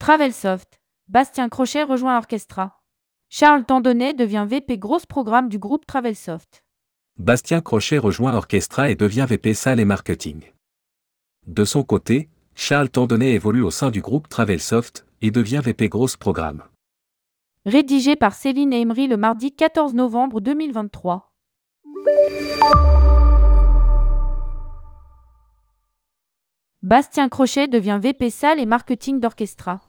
Travelsoft. Bastien Crochet rejoint Orchestra. Charles Tandonnet devient VP Grosse Programme du groupe Travelsoft. Bastien Crochet rejoint Orchestra et devient VP Salle et Marketing. De son côté, Charles Tandonnet évolue au sein du groupe Travelsoft et devient VP Grosse Programme. Rédigé par Céline Emery le mardi 14 novembre 2023. Bastien Crochet devient VP Salle et Marketing d'Orchestra.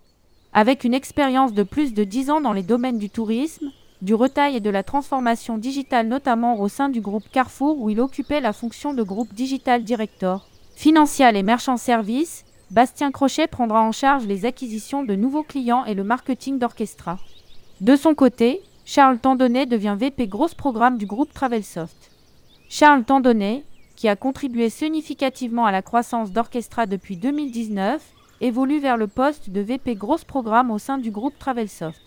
Avec une expérience de plus de 10 ans dans les domaines du tourisme, du retail et de la transformation digitale notamment au sein du groupe Carrefour où il occupait la fonction de groupe Digital Director, Financial et Merchant Service, Bastien Crochet prendra en charge les acquisitions de nouveaux clients et le marketing d'Orchestra. De son côté, Charles Tandonnet devient VP Grosse Programme du groupe Travelsoft. Charles Tandonnet, qui a contribué significativement à la croissance d'Orchestra depuis 2019, évolue vers le poste de VP Grosse Programme au sein du groupe Travelsoft.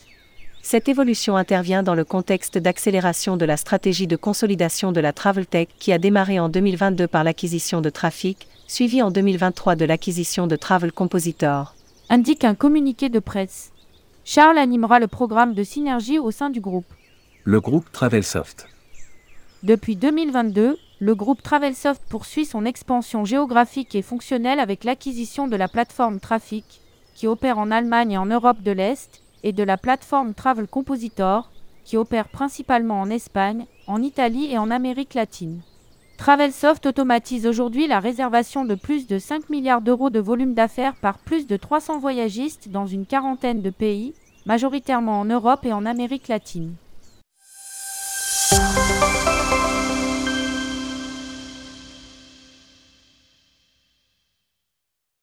Cette évolution intervient dans le contexte d'accélération de la stratégie de consolidation de la Travel Tech qui a démarré en 2022 par l'acquisition de Trafic, suivi en 2023 de l'acquisition de Travel Compositor. Indique un communiqué de presse. Charles animera le programme de synergie au sein du groupe. Le groupe Travelsoft. Depuis 2022, le groupe Travelsoft poursuit son expansion géographique et fonctionnelle avec l'acquisition de la plateforme Trafic, qui opère en Allemagne et en Europe de l'Est, et de la plateforme Travel Compositor, qui opère principalement en Espagne, en Italie et en Amérique latine. Travelsoft automatise aujourd'hui la réservation de plus de 5 milliards d'euros de volume d'affaires par plus de 300 voyagistes dans une quarantaine de pays, majoritairement en Europe et en Amérique latine.